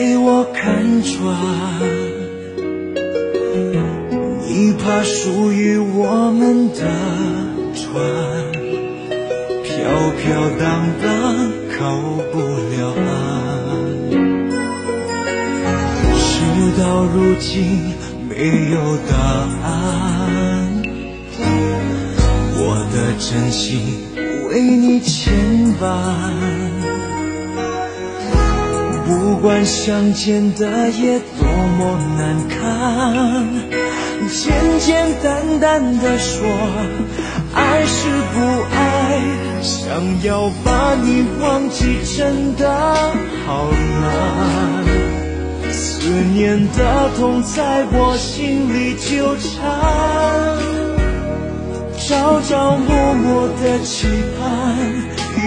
给我看穿，你怕属于我们的船飘飘荡荡靠不了岸。事到如今没有答案，我的真心为你牵绊。不管相见的夜多么难堪，简简单单的说爱是不爱，想要把你忘记真的好难。思念的痛在我心里纠缠，朝朝暮暮的期盼，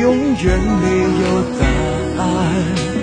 永远没有答案。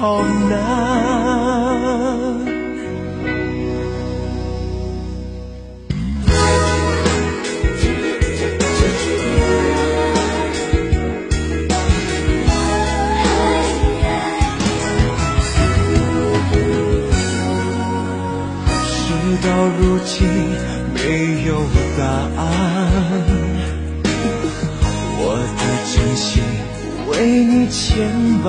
好难。事到如今没有答案，我的真心。为你牵绊，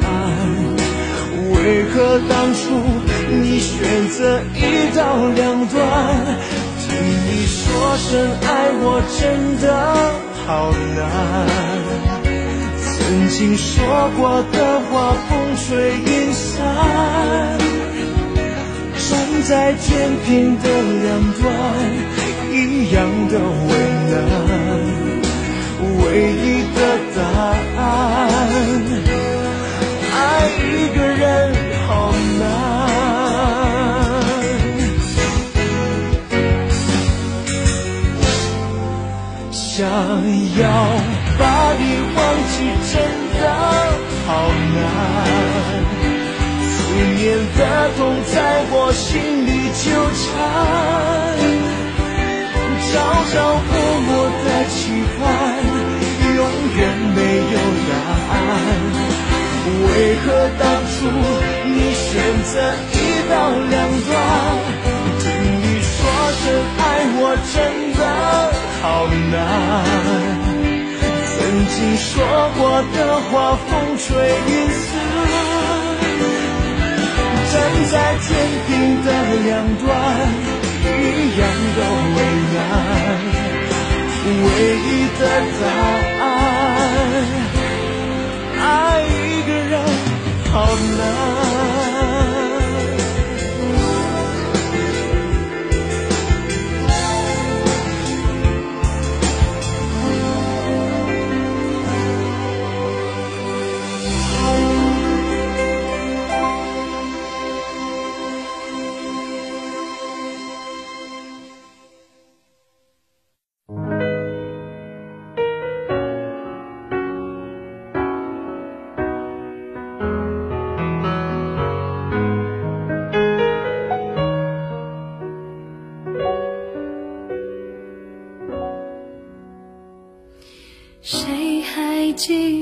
为何当初你选择一刀两断？听你说声爱我真的好难。曾经说过的话风吹云散，站在天平的两端。想要把你忘记真的好难，思念的痛在我心里纠缠。朝朝暮暮的期盼，永远没有答案。为何当初你选择一刀两断？听你说声爱我真的好难。曾经说过的话风吹云散，站在天平的两端。一样的为难，唯一的答案，爱一个人好难。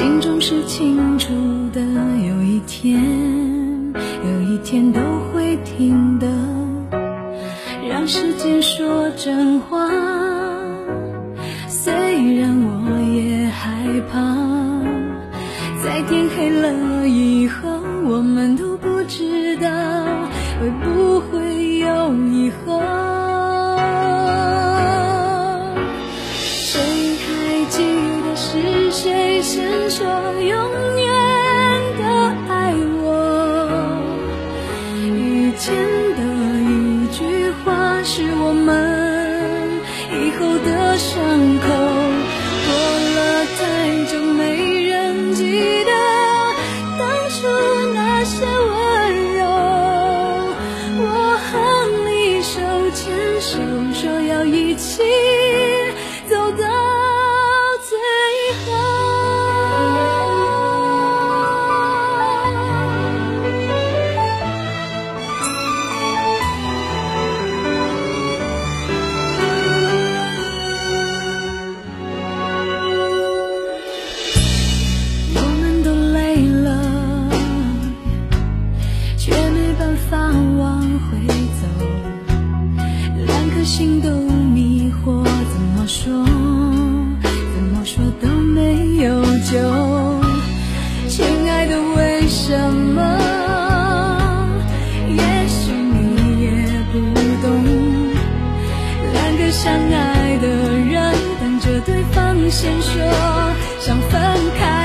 心中是清楚的。有一天，有一天都会听的。让时间说真话，虽然我也害怕，在天黑了以后，我们都说什么？也许你也不懂。两个相爱的人等着对方先说想分开。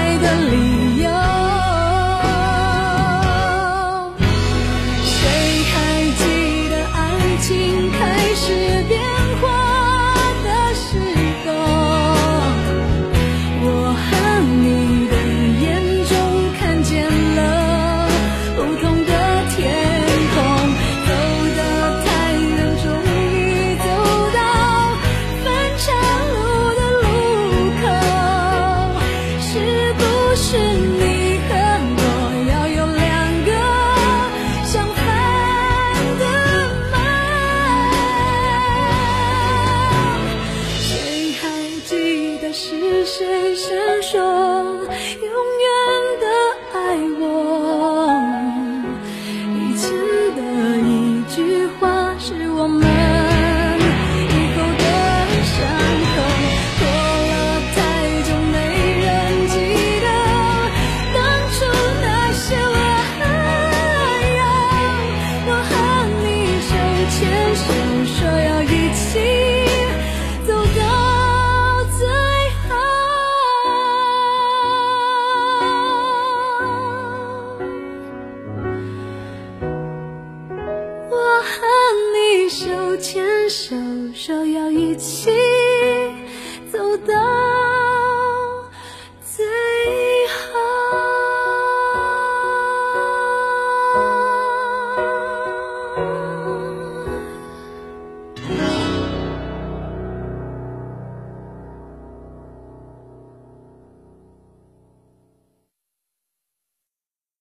手，说要一起。